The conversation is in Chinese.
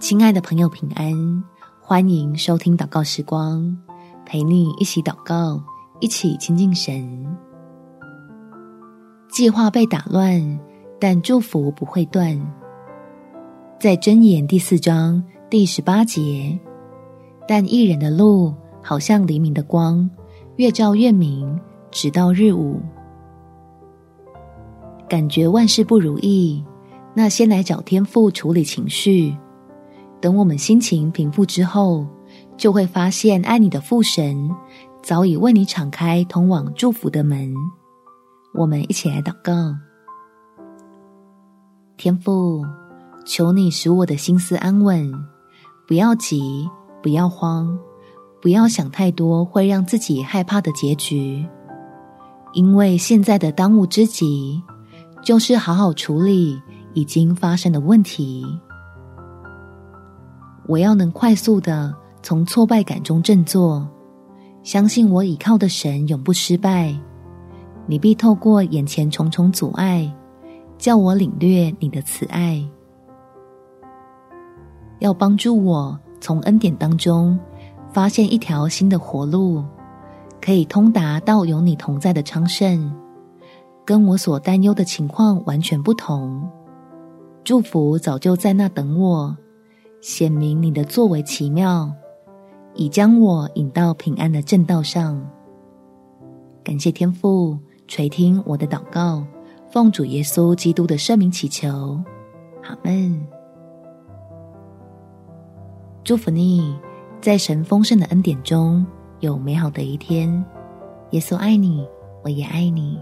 亲爱的朋友，平安！欢迎收听祷告时光，陪你一起祷告，一起亲近神。计划被打乱，但祝福不会断。在箴言第四章第十八节，但义人的路好像黎明的光，越照越明，直到日午。感觉万事不如意，那先来找天父处理情绪。等我们心情平复之后，就会发现爱你的父神早已为你敞开通往祝福的门。我们一起来祷告：天父，求你使我的心思安稳，不要急，不要慌，不要想太多会让自己害怕的结局，因为现在的当务之急就是好好处理已经发生的问题。我要能快速的从挫败感中振作，相信我倚靠的神永不失败。你必透过眼前重重阻碍，叫我领略你的慈爱，要帮助我从恩典当中发现一条新的活路，可以通达到有你同在的昌盛，跟我所担忧的情况完全不同。祝福早就在那等我。显明你的作为奇妙，已将我引到平安的正道上。感谢天父垂听我的祷告，奉主耶稣基督的圣名祈求，阿门。祝福你，在神丰盛的恩典中有美好的一天。耶稣爱你，我也爱你。